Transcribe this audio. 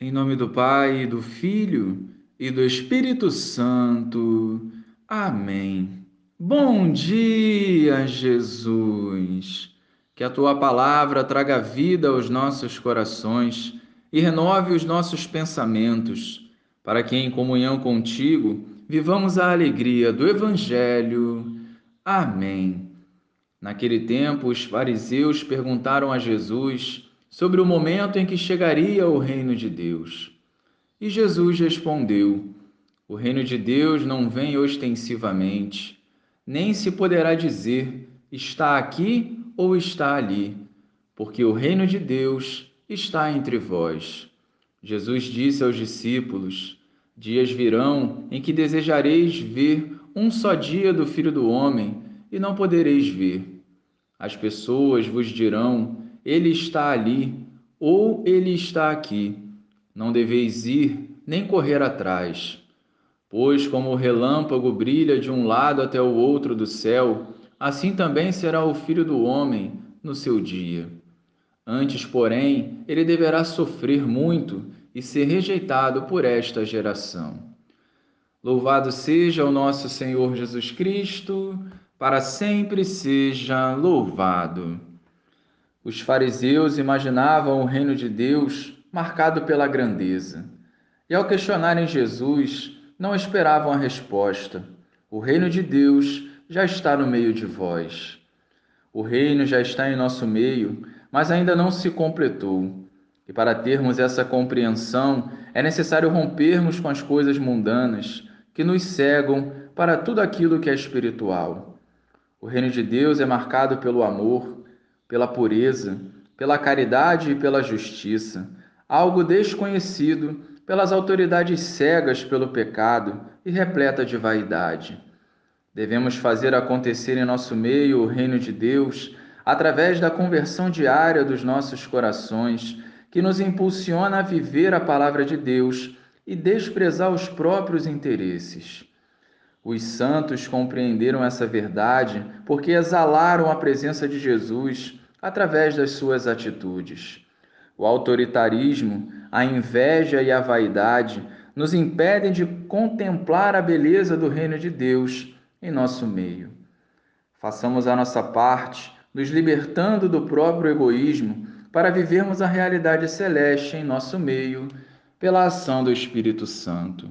Em nome do Pai, do Filho e do Espírito Santo. Amém. Bom dia, Jesus. Que a tua palavra traga vida aos nossos corações e renove os nossos pensamentos, para que em comunhão contigo vivamos a alegria do Evangelho. Amém. Naquele tempo, os fariseus perguntaram a Jesus sobre o momento em que chegaria o reino de Deus. E Jesus respondeu: O reino de Deus não vem ostensivamente, nem se poderá dizer está aqui ou está ali, porque o reino de Deus está entre vós. Jesus disse aos discípulos: Dias virão em que desejareis ver um só dia do Filho do Homem e não podereis ver. As pessoas vos dirão: ele está ali ou ele está aqui. Não deveis ir nem correr atrás. Pois, como o relâmpago brilha de um lado até o outro do céu, assim também será o filho do homem no seu dia. Antes, porém, ele deverá sofrer muito e ser rejeitado por esta geração. Louvado seja o nosso Senhor Jesus Cristo, para sempre seja louvado. Os fariseus imaginavam o reino de Deus marcado pela grandeza. E ao questionarem Jesus, não esperavam a resposta. O reino de Deus já está no meio de vós. O reino já está em nosso meio, mas ainda não se completou. E para termos essa compreensão, é necessário rompermos com as coisas mundanas que nos cegam para tudo aquilo que é espiritual. O reino de Deus é marcado pelo amor, pela pureza, pela caridade e pela justiça, algo desconhecido pelas autoridades cegas pelo pecado e repleta de vaidade. Devemos fazer acontecer em nosso meio o reino de Deus através da conversão diária dos nossos corações, que nos impulsiona a viver a palavra de Deus e desprezar os próprios interesses. Os santos compreenderam essa verdade porque exalaram a presença de Jesus através das suas atitudes. O autoritarismo, a inveja e a vaidade nos impedem de contemplar a beleza do reino de Deus em nosso meio. Façamos a nossa parte, nos libertando do próprio egoísmo para vivermos a realidade celeste em nosso meio, pela ação do Espírito Santo.